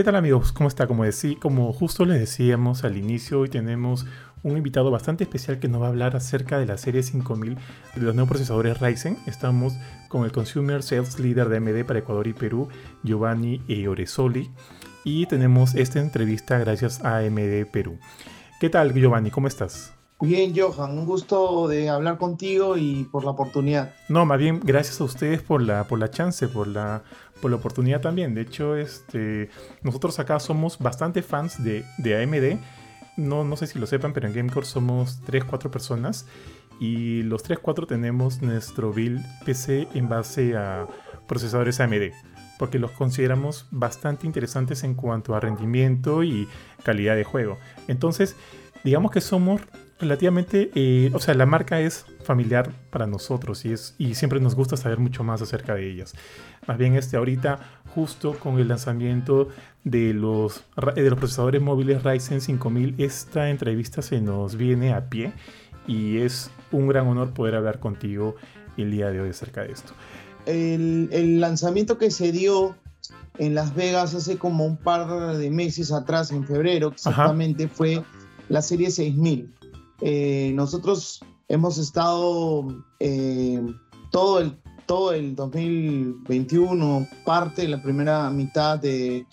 ¿Qué tal amigos? ¿Cómo está? Como, decí, como justo les decíamos al inicio, hoy tenemos un invitado bastante especial que nos va a hablar acerca de la serie 5000 de los nuevos procesadores Ryzen. Estamos con el Consumer Sales Leader de AMD para Ecuador y Perú, Giovanni Oresoli. Y tenemos esta entrevista gracias a AMD Perú. ¿Qué tal Giovanni? ¿Cómo estás? Bien, Johan, un gusto de hablar contigo y por la oportunidad. No, más bien gracias a ustedes por la, por la chance, por la, por la oportunidad también. De hecho, este, nosotros acá somos bastante fans de, de AMD. No, no sé si lo sepan, pero en Gamecore somos 3-4 personas y los 3-4 tenemos nuestro build PC en base a procesadores AMD porque los consideramos bastante interesantes en cuanto a rendimiento y calidad de juego. Entonces, digamos que somos relativamente, eh, o sea, la marca es familiar para nosotros y, es, y siempre nos gusta saber mucho más acerca de ellas. Más bien, este, ahorita, justo con el lanzamiento de los, de los procesadores móviles Ryzen 5000, esta entrevista se nos viene a pie y es un gran honor poder hablar contigo el día de hoy acerca de esto. El, el lanzamiento que se dio en Las Vegas hace como un par de meses atrás, en febrero exactamente, fue la serie 6000 eh, nosotros hemos estado eh, todo, el, todo el 2021, parte de la primera mitad de,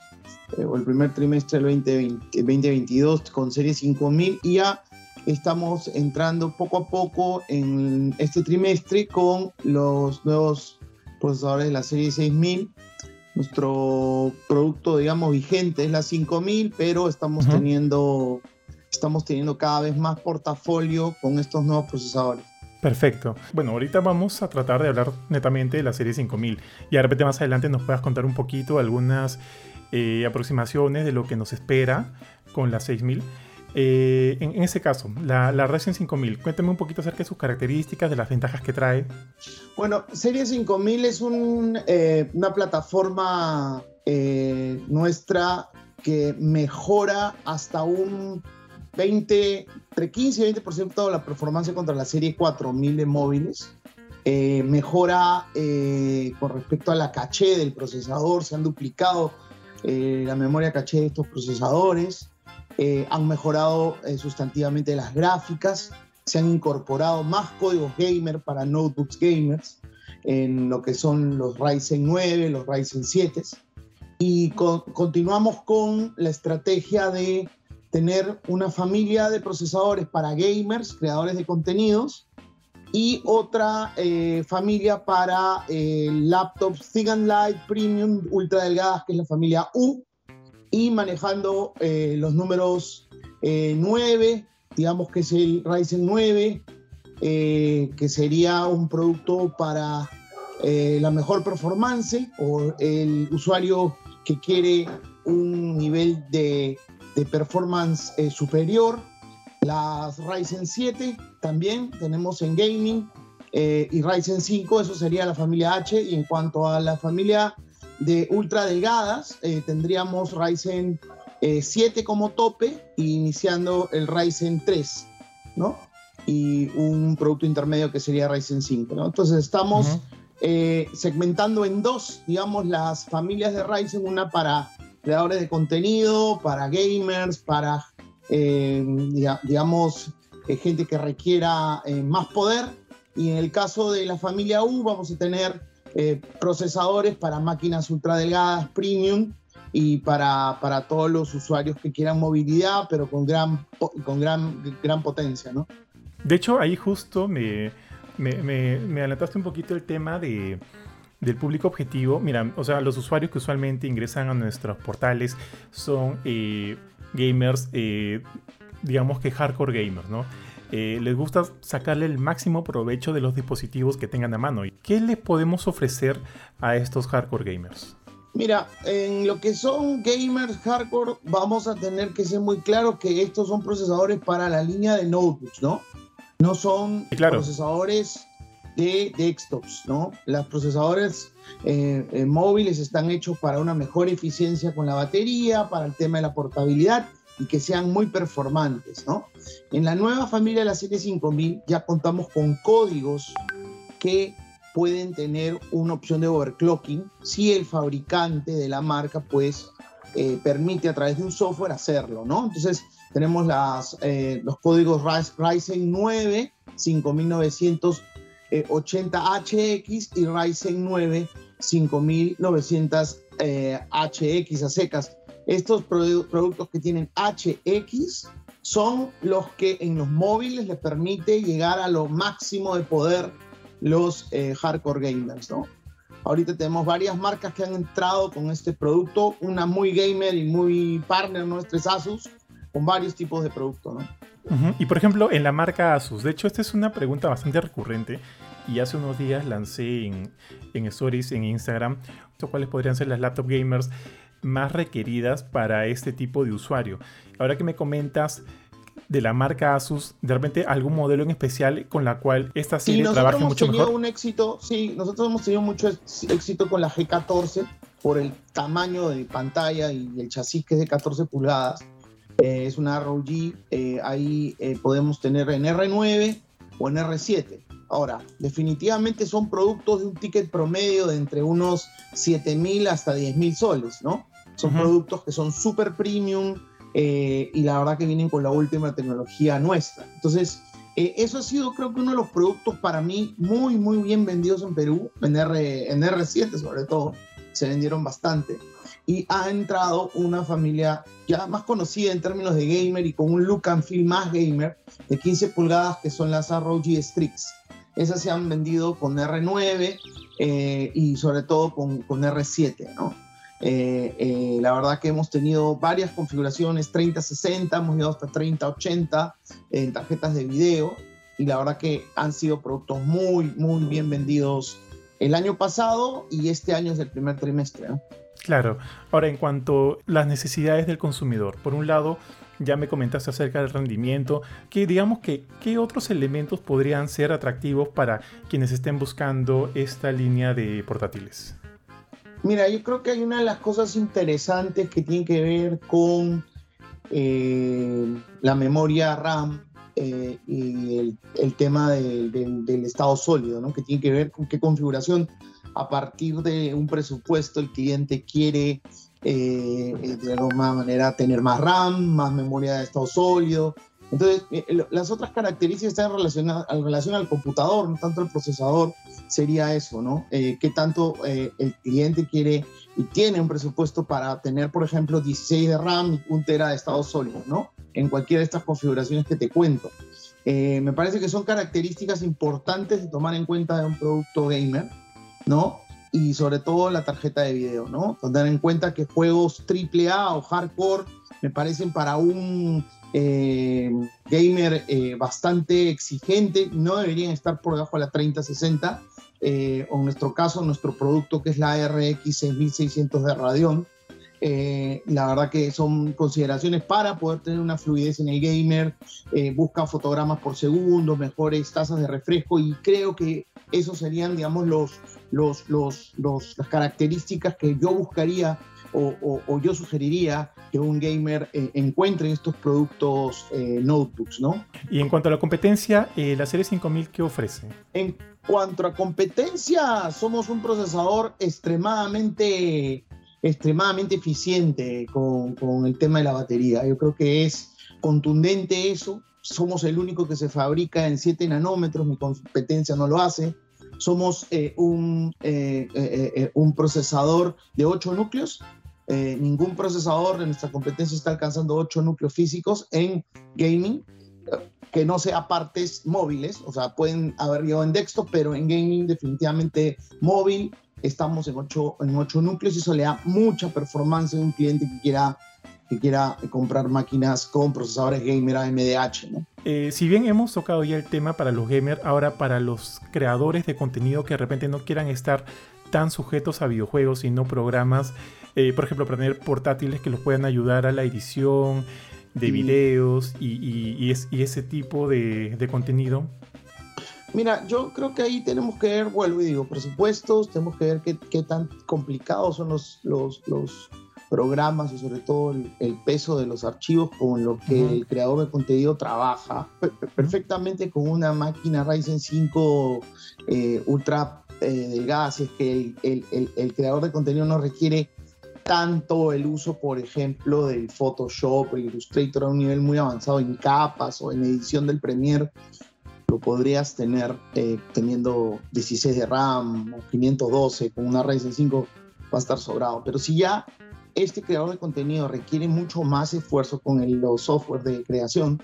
eh, o el primer trimestre del 2022 con serie 5000 y ya estamos entrando poco a poco en este trimestre con los nuevos procesadores de la serie 6000. Nuestro producto, digamos, vigente es la 5000, pero estamos teniendo estamos teniendo cada vez más portafolio con estos nuevos procesadores. Perfecto. Bueno, ahorita vamos a tratar de hablar netamente de la serie 5000 y de repente más adelante nos puedas contar un poquito algunas eh, aproximaciones de lo que nos espera con la 6000. Eh, en, ese caso, la, la Ryzen 5000, cuéntame un poquito acerca de sus características, de las ventajas que trae. Bueno, Serie 5000 es eh, una plataforma nuestra que mejora hasta un 20, entre 15 y 20% de la performance contra la serie 4000 de móviles. Eh, mejora eh, con respecto a la caché del procesador, se han duplicado eh, la memoria caché de estos procesadores, han mejorado sustantivamente las gráficas, se han incorporado más códigos gamer para notebooks gamers en lo que son los Ryzen 9, los Ryzen 7 y continuamos con la estrategia de tener una familia de procesadores para gamers, creadores de contenidos, y otra eh, familia para eh, laptops Thin and Light Premium ultra delgadas, que es la familia U, y manejando eh, los números 9, digamos que es el Ryzen 9, que sería un producto para la mejor performance o el usuario que quiere un nivel de de performance eh, superior. Las Ryzen 7 también tenemos en gaming eh, y Ryzen 5, eso sería la familia H. Y en cuanto a la familia de ultra delgadas, eh, tendríamos Ryzen 7 como tope, iniciando el Ryzen 3, ¿no? Y un producto intermedio que sería Ryzen 5, ¿no? Entonces estamos segmentando en dos, digamos, las familias de Ryzen, una para creadores de contenido, para gamers, para, eh, digamos, eh, gente que requiera eh, más poder. Y en el caso de la familia U vamos a tener procesadores para máquinas ultra delgadas, premium, y para, para, todos los usuarios que quieran movilidad, pero con gran, con gran, gran potencia, ¿no? De hecho, ahí justo me, me, me, me adelantaste un poquito el tema de del público objetivo, mira, o sea, los usuarios que usualmente ingresan a nuestros portales son eh, gamers, eh, digamos que hardcore gamers, ¿no? Eh, les gusta sacarle el máximo provecho de los dispositivos que tengan a mano. ¿Qué les podemos ofrecer a estos hardcore gamers? Mira, en lo que son gamers hardcore, vamos a tener que ser muy claro que estos son procesadores para la línea de notebooks, ¿no? No son procesadores de desktops, ¿no? Los procesadores eh, eh, móviles están hechos para una mejor eficiencia con la batería, para el tema de la portabilidad y que sean muy performantes, ¿no? En la nueva familia de la serie 5000 ya contamos con códigos que pueden tener una opción de overclocking si el fabricante de la marca pues eh, permite a través de un software hacerlo, ¿no? Entonces tenemos las, los códigos Ryzen 9 5980HX y Ryzen 9 5900 HX a secas. Estos productos que tienen HX son los que en los móviles les permite llegar a lo máximo de poder los eh, hardcore gamers, ¿no? Ahorita tenemos varias marcas que han entrado con este producto, una muy gamer y muy partner nuestra es Asus, con varios tipos de productos, ¿no? Y por ejemplo, en la marca Asus, de hecho, esta es una pregunta bastante recurrente y hace unos días lancé en, en Stories en Instagram, cuáles podrían ser las laptop gamers más requeridas para este tipo de usuario. Ahora que me comentas de la marca Asus, de repente algún modelo en especial con la cual esta serie sí, trabaje mucho mejor. Un éxito, sí, nosotros hemos tenido mucho éxito con la G14 por el tamaño de pantalla y el chasis que es de 14 pulgadas. Eh, es una ROG, eh, ahí eh, podemos tener en R9 o en R7. Ahora, definitivamente son productos de un ticket promedio de entre unos 7 mil hasta 10 mil soles, ¿no? Son productos que son súper premium y la verdad que vienen con la última tecnología nuestra. Entonces, eso ha sido creo que uno de los productos para mí muy, muy bien vendidos en Perú, en, R, en R7 sobre todo, se vendieron bastante. Y ha entrado una familia ya más conocida en términos de gamer y con un look and feel más gamer de 15 pulgadas que son las ROG Strix. Esas se han vendido con R9 eh, y sobre todo con, con R7, ¿no? Eh, eh, la verdad que hemos tenido varias configuraciones, 30-60, hemos llegado hasta 30-80 en tarjetas de video y la verdad que han sido productos muy, muy bien vendidos el año pasado y este año es el primer trimestre. Claro, ahora en cuanto a las necesidades del consumidor, por un lado, ya me comentaste acerca del rendimiento, que digamos que qué otros elementos podrían ser atractivos para quienes estén buscando esta línea de portátiles. Mira, yo creo que hay una de las cosas interesantes que tiene que ver con eh, la memoria RAM eh, y el, tema del estado sólido, ¿no? que tiene que ver con qué configuración a partir de un presupuesto el cliente quiere eh, de alguna manera tener más RAM, más memoria de estado sólido, entonces, eh, las otras características están relacionadas en relación al computador, no tanto al procesador, sería eso, ¿no? Eh, ¿Qué tanto eh, el cliente quiere y tiene un presupuesto para tener, por ejemplo, 16 de RAM y un tera de estado sólido, ¿no? En cualquiera de estas configuraciones que te cuento. me parece que son características importantes de tomar en cuenta de un producto gamer, ¿no? Y sobre todo la tarjeta de video, ¿no? Tener en cuenta que juegos AAA o hardcore me parecen para un eh, gamer eh, bastante exigente, no deberían estar por debajo de la 3060, eh, o en nuestro caso, nuestro producto que es la RX 6600 de Radeon. la verdad que son consideraciones para poder tener una fluidez en el gamer, busca fotogramas por segundo, mejores tasas de refresco y creo que esos serían, digamos, los, los, los, los las características que yo buscaría o, yo sugeriría que un gamer eh, encuentre estos productos eh, notebooks, ¿no? Y en cuanto a la competencia, eh, la serie 5000, ¿qué ofrece? En cuanto a competencia, somos un procesador extremadamente, extremadamente eficiente con, con el tema de la batería. Yo creo que es contundente eso. Somos el único que se fabrica en 7 nanómetros, mi competencia no lo hace. Somos un, un, procesador de 8 núcleos. Eh, ningún procesador de nuestra competencia está alcanzando 8 núcleos físicos en gaming, que no sea partes móviles, o sea, pueden haber llegado en desktop, pero en gaming definitivamente móvil estamos en 8, en 8 núcleos y eso le da mucha performance a un cliente que quiera que quiera comprar máquinas con procesadores gamer AMDH. ¿no? Eh, si bien hemos tocado ya el tema para los gamers, ahora para los creadores de contenido que de repente no quieran estar tan sujetos a videojuegos y no programas, eh, por ejemplo, para tener portátiles que los puedan ayudar a la edición de videos y, ese tipo de, contenido? Mira, yo creo que ahí tenemos que ver, vuelvo y digo, presupuestos, tenemos que ver qué, tan complicados son los, los, programas y sobre todo el, peso de los archivos con lo que el creador de contenido trabaja perfectamente con una máquina Ryzen 5 eh, ultra eh, delgada, si es que el, el, creador de contenido no requiere tanto el uso, por ejemplo, del Photoshop, el Illustrator a un nivel muy avanzado en capas o en edición del Premiere, lo podrías tener eh, teniendo 16 de RAM o 512 con una Ryzen 5, va a estar sobrado. Pero si ya este creador de contenido requiere mucho más esfuerzo con el, los software de creación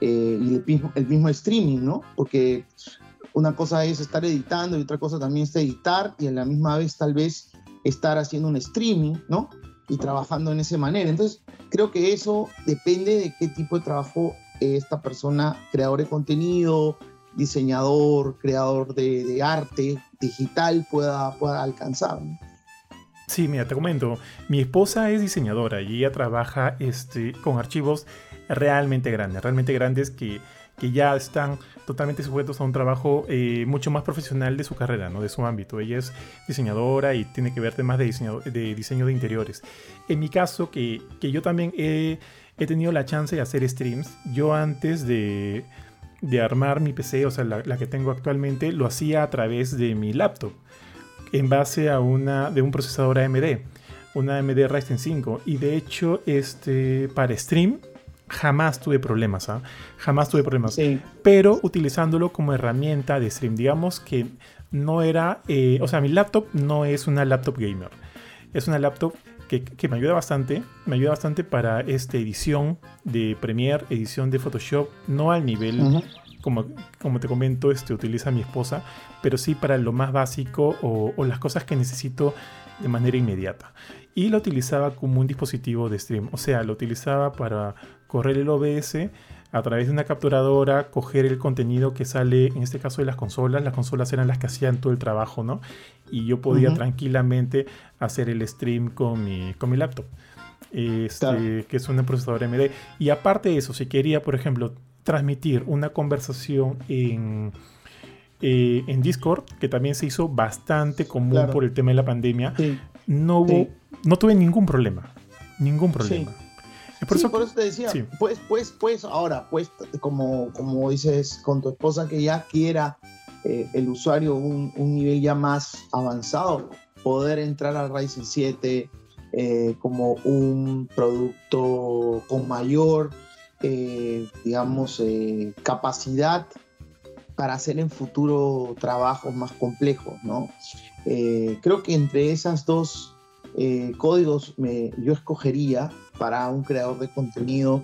eh, y el mismo, streaming, ¿no? Porque una cosa es estar editando y otra cosa también es editar y en la misma vez tal vez estar haciendo un streaming, ¿no? Y trabajando en esa manera. Entonces, creo que eso depende de qué tipo de trabajo esta persona, creador de contenido, diseñador, creador de, arte digital pueda, pueda alcanzar. Sí, mira, te comento. Mi esposa es diseñadora y ella trabaja este, con archivos realmente grandes, realmente grandes que, que ya están totalmente sujetos a un trabajo eh, mucho más profesional de su carrera, ¿no? de su ámbito. Ella es diseñadora y tiene que ver temas de diseño de, diseño de interiores. En mi caso, que, que yo también he he tenido la chance de hacer streams. Yo antes de, armar mi PC, o sea, la, que tengo actualmente, lo hacía a través de mi laptop, en base a una de un procesador AMD, una AMD Ryzen 5. Y de hecho, este, para stream jamás tuve problemas, ¿ah? jamás tuve problemas. Pero utilizándolo como herramienta de stream, digamos que no era, eh, o sea, mi laptop no es una laptop gamer. Es una laptop que, me ayuda bastante. Me ayuda bastante para esta edición de Premiere, edición de Photoshop, no al nivel, como, como te comento, este, utiliza mi esposa, pero sí para lo más básico o, o las cosas que necesito de manera inmediata. Y lo utilizaba como un dispositivo de stream, o sea, lo utilizaba para correr el OBS a través de una capturadora, coger el contenido que sale, en este caso de las consolas, las consolas eran las que hacían todo el trabajo, ¿no? Y yo podía tranquilamente hacer el stream con mi, con mi laptop, este, que es un procesador AMD. Y aparte de eso, si quería, por ejemplo, transmitir una conversación en, eh, en Discord, que también se hizo bastante común por el tema de la pandemia, no, hubo, no tuve ningún problema. Ningún problema. Por, eso, por eso te decía, pues, pues, pues, ahora, pues, como, como dices con tu esposa que ya quiera eh, el usuario un, un, nivel ya más avanzado, poder entrar al Ryzen 7 eh, como un producto con mayor, eh, digamos, capacidad para hacer en futuro trabajos más complejos, ¿no? creo que entre esas dos códigos yo escogería para un creador de contenido.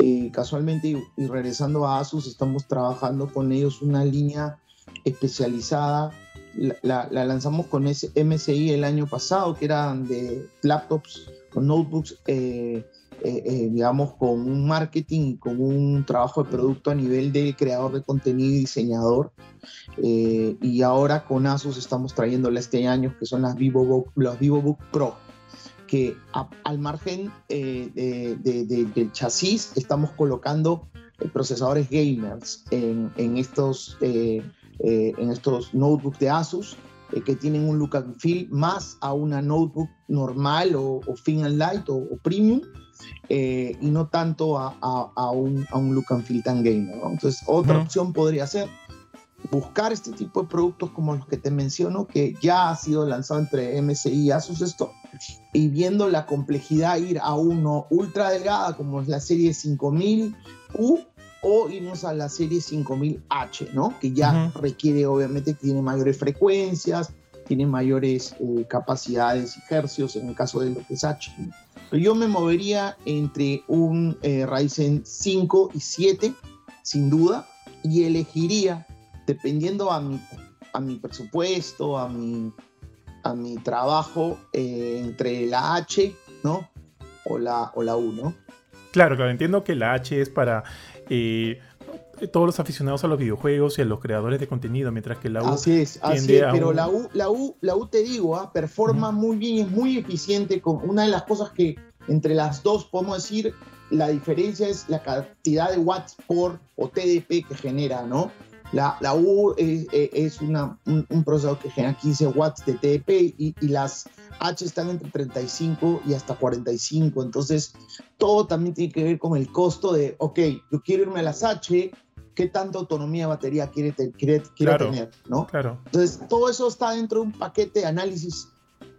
Eh, casualmente, y, regresando a Asus, estamos trabajando con ellos una línea especializada. La, lanzamos con ese MSI el año pasado, que eran de laptops o notebooks, eh, eh, digamos, con un marketing, con un trabajo de producto a nivel de creador de contenido y diseñador. y ahora con Asus estamos trayéndole este año, que son las VivoBook, los VivoBook Pro que al margen eh, del chasis estamos colocando eh, procesadores gamers en, estos, eh, en estos notebooks de Asus que tienen un look and feel más a una notebook normal o, o and light o, premium y no tanto a, un, look and feel tan gamer. Entonces, otra opción podría ser buscar este tipo de productos como los que te menciono, que ya ha sido lanzado entre MSI y Asus esto, y viendo la complejidad ir a uno ultra delgada como es la serie 5000U o irnos a la serie 5000H, ¿no? Que ya requiere obviamente que tiene mayores frecuencias, tiene mayores eh, capacidades y hercios en el caso de lo que es H. Yo me movería entre un eh, Ryzen 5 y 7, sin duda, y elegiría dependiendo a mi, a mi presupuesto, a mi, a mi trabajo, eh, entre la H, ¿no? O la, o la U, ¿no? Claro, claro, entiendo que la H es para eh, todos los aficionados a los videojuegos y a los creadores de contenido, mientras que la U. Así es, así es, pero la, U, la, U, la U te digo, ¿ah? performa muy bien, es muy eficiente. Con una de las cosas que entre las dos podemos decir, la diferencia es la cantidad de watts por o TDP que genera, ¿no? La, la U es, una, un, procesador que genera 15 watts de TDP y, y, las H están entre 35 y hasta 45. Entonces, todo también tiene que ver con el costo de, ok, yo quiero irme a las H, ¿qué tanta autonomía de batería quiere, quiere, quiere tener? ¿no? Claro. Entonces, todo eso está dentro de un paquete de análisis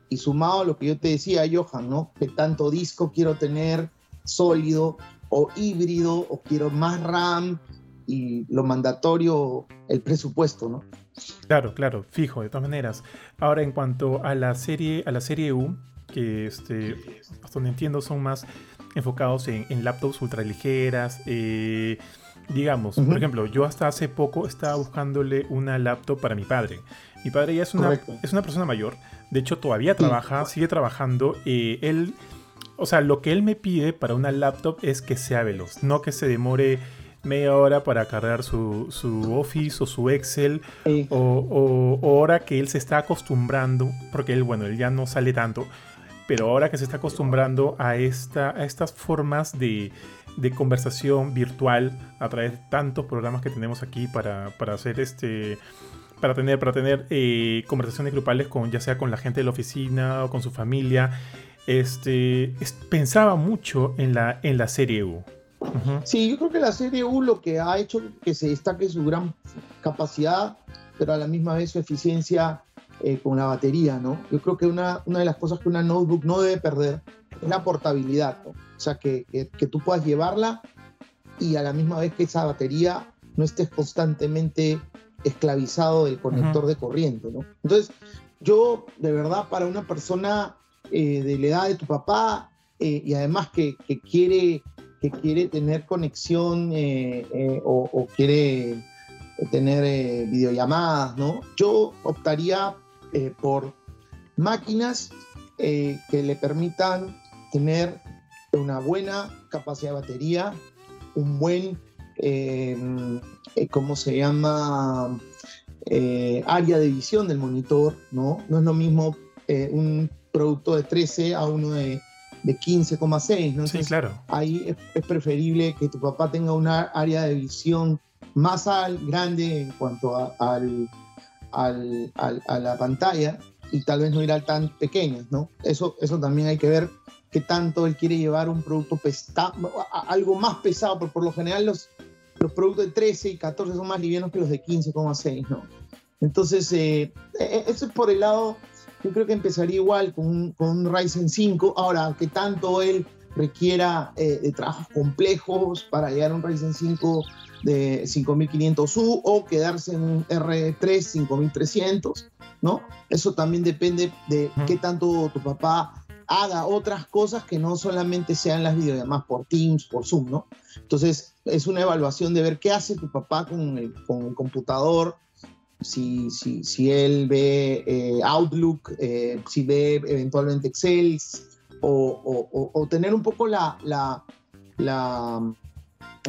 y sumado a lo que yo te decía, Johan, ¿no? Que tanto disco quiero tener sólido o híbrido o quiero más RAM y lo mandatorio, el presupuesto, ¿no? Claro, claro, fijo, de todas maneras. Ahora, en cuanto a la serie, a la serie U, que este, hasta donde entiendo son más enfocados en, laptops ultraligeras, eh, digamos, por ejemplo, yo hasta hace poco estaba buscándole una laptop para mi padre. Mi padre ya es una, es una persona mayor, de hecho todavía trabaja, sigue trabajando, eh, él, o sea, lo que él me pide para una laptop es que sea veloz, no que se demore media hora para cargar su, Office o su Excel, o, ahora que él se está acostumbrando, porque él, bueno, él ya no sale tanto, pero ahora que se está acostumbrando a, esta, a estas formas de, conversación virtual a través de tantos programas que tenemos aquí para, hacer este para tener para tener eh, conversaciones grupales con ya sea con la gente de la oficina o con su familia. Este pensaba mucho en la en la serie U Sí, yo creo que la serie U lo que ha hecho que se destaque su gran capacidad, pero a la misma vez su eficiencia eh, con la batería, ¿no? Yo creo que una, una de las cosas que una notebook no debe perder es la portabilidad, ¿no? O sea, que, que, tú puedas llevarla y a la misma vez que esa batería no estés constantemente esclavizado del conector de corriente, ¿no? Entonces, yo, de verdad, para una persona eh, de la edad de tu papá eh, y además que, que quiere que quiere tener conexión eh, eh, o, quiere tener videollamadas, ¿no? Yo optaría por máquinas que le permitan tener una buena capacidad de batería, un buen, ¿cómo se llama? área de visión del monitor, ¿no? No es lo mismo un producto de 13 a uno de de 15,6. ¿no? sí, claro. Ahí es, preferible que tu papá tenga una área de visión más al, grande en cuanto a, al, al, a la pantalla y tal vez no ir al tan pequeñas, ¿no? Eso, eso también hay que ver qué tanto él quiere llevar un producto pesado, algo más pesado, porque por lo general los, los productos de 13 y 14 son más livianos que los de 15,6, ¿no? Entonces, eh, e, eso es por el lado yo creo que empezaría igual con un, Ryzen 5. Ahora, que tanto él requiera eh, de trabajos complejos para llegar a un Ryzen 5 de 5500U o quedarse en un R3 5300, ¿no? Eso también depende de qué tanto tu papá haga otras cosas que no solamente sean las videollamadas por Teams, por Zoom, ¿no? Entonces, es una evaluación de ver qué hace tu papá con el, con el computador, si, si, si él ve eh, Outlook, eh, si ve eventualmente Excel, o, o, tener un poco la,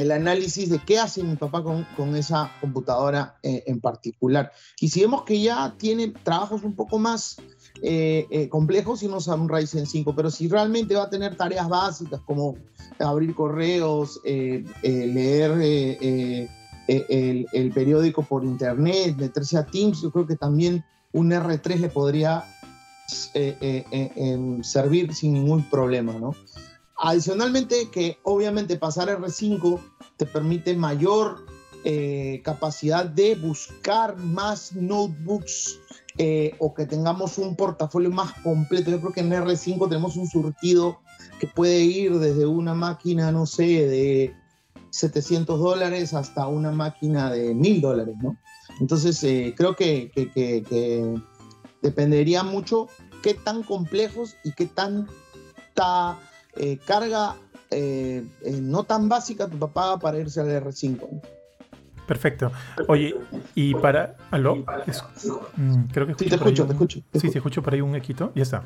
el análisis de qué hace mi papá con, esa computadora eh, en particular. Y si vemos que ya tiene trabajos un poco más complejos, y no a un Ryzen 5, pero si realmente va a tener tareas básicas como abrir correos, leer eh, el, periódico por internet, meterse a Teams, yo creo que también un R3 le podría eh, eh, servir sin ningún problema, ¿no? Adicionalmente, que obviamente pasar R5 te permite mayor capacidad de buscar más notebooks o que tengamos un portafolio más completo. Yo creo que en R5 tenemos un surtido que puede ir desde una máquina, no sé, de 700 dólares hasta una máquina de 1000 dólares, ¿no? Entonces, eh, creo que, dependería mucho qué tan complejos y qué tanta eh, carga eh, no tan básica tu papá para irse al R5. Perfecto. Oye, y para... ¿Aló? Mm, creo que sí, te escucho, te escucho. sí, te escucho por ahí un equito. Ya está.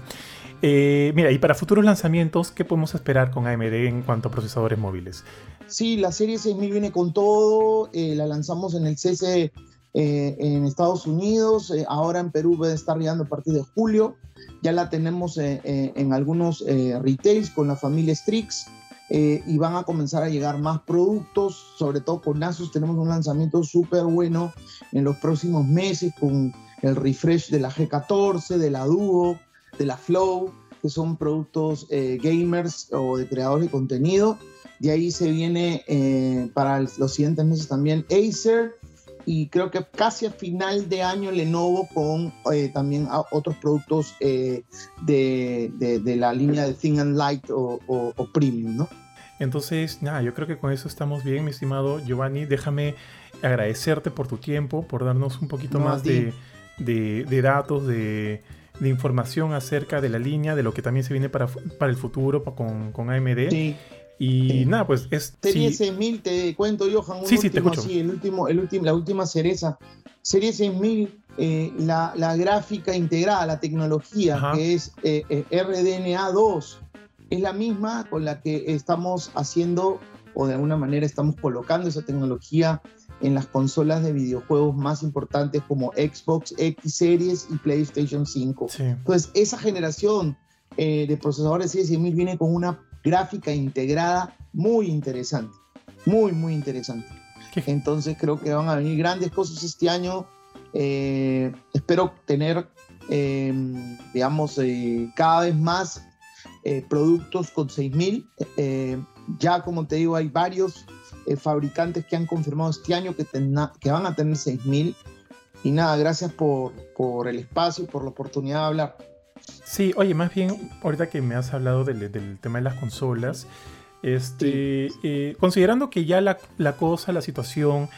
mira, y para futuros lanzamientos, ¿qué podemos esperar con AMD en cuanto a procesadores móviles? Sí, la serie 6000 viene con todo, eh, la lanzamos en el CC eh, en Estados Unidos, eh, ahora en Perú va a estar llegando a partir de julio, ya la tenemos en algunos retails con la familia Strix y van a comenzar a llegar más productos, sobre todo con Asus. Tenemos un lanzamiento súper bueno en los próximos meses con el refresh de la G14, de la Duo, de la Flow, que son productos gamers o de creadores de contenido. De ahí se viene eh, para los siguientes meses también Acer y creo que casi a final de año Lenovo con eh, también otros productos eh, de, de, la línea de Thin and Light o, o, Premium, ¿no? Entonces, nada, yo creo que con eso estamos bien, mi estimado Giovanni. Déjame agradecerte por tu tiempo, por darnos un poquito más de, de, datos, de, de, información acerca de la línea, de lo que también se viene para, para el futuro con, con AMD. Sí. Y nada, pues es. Serie 6000, te cuento, Johan. Un sí, sí, te escucho. Sí, el último, el último, la última cereza. Serie 6000, eh, la, la, gráfica integrada, la tecnología, que es eh, eh RDNA 2, es la misma con la que estamos haciendo, o de alguna manera estamos colocando esa tecnología en las consolas de videojuegos más importantes como Xbox X Series y PlayStation 5. Entonces, esa generación eh, de procesadores Serie 6000 viene con una gráfica integrada muy interesante, muy, muy interesante. Entonces creo que van a venir grandes cosas este año. Eh, espero tener, em, digamos, eh, cada vez más eh, productos con 6000. ya como te digo, hay varios fabricantes que han confirmado este año que, que van a tener 6000. Y nada, gracias por, por el espacio, por la oportunidad de hablar. Sí, oye, más bien, ahorita que me has hablado del, tema de las consolas, este, eh, considerando que ya la, cosa, la situación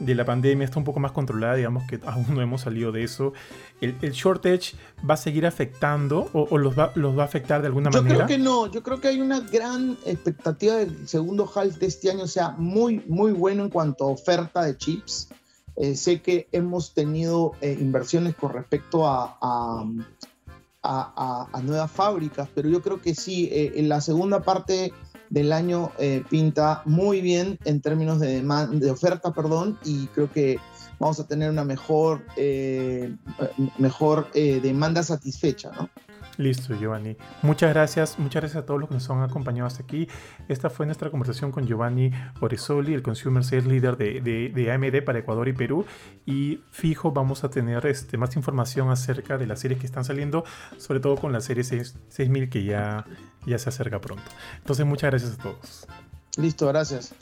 de la pandemia está un poco más controlada, digamos que aún no hemos salido de eso, ¿el, shortage va a seguir afectando o, los, va, los, va, a afectar de alguna manera? Yo creo que no, yo creo que hay una gran expectativa del segundo half de este año, sea muy, muy bueno en cuanto a oferta de chips. Eh, sé que hemos tenido eh, inversiones con respecto a, a, nuevas fábricas, pero yo creo que sí, eh, en la segunda parte del año eh, pinta muy bien en términos de, de oferta, perdón, y creo que vamos a tener una mejor, eh, mejor demanda satisfecha, ¿no? Listo, Giovanni. Muchas gracias. Muchas gracias a todos los que nos han acompañado hasta aquí. Esta fue nuestra conversación con Giovanni Oresoli, el Consumer Sales Leader de, AMD para Ecuador y Perú. Y fijo, vamos a tener este, más información acerca de las series que están saliendo, sobre todo con la serie 6000 que ya, ya se acerca pronto. Entonces, muchas gracias a todos. Listo, gracias.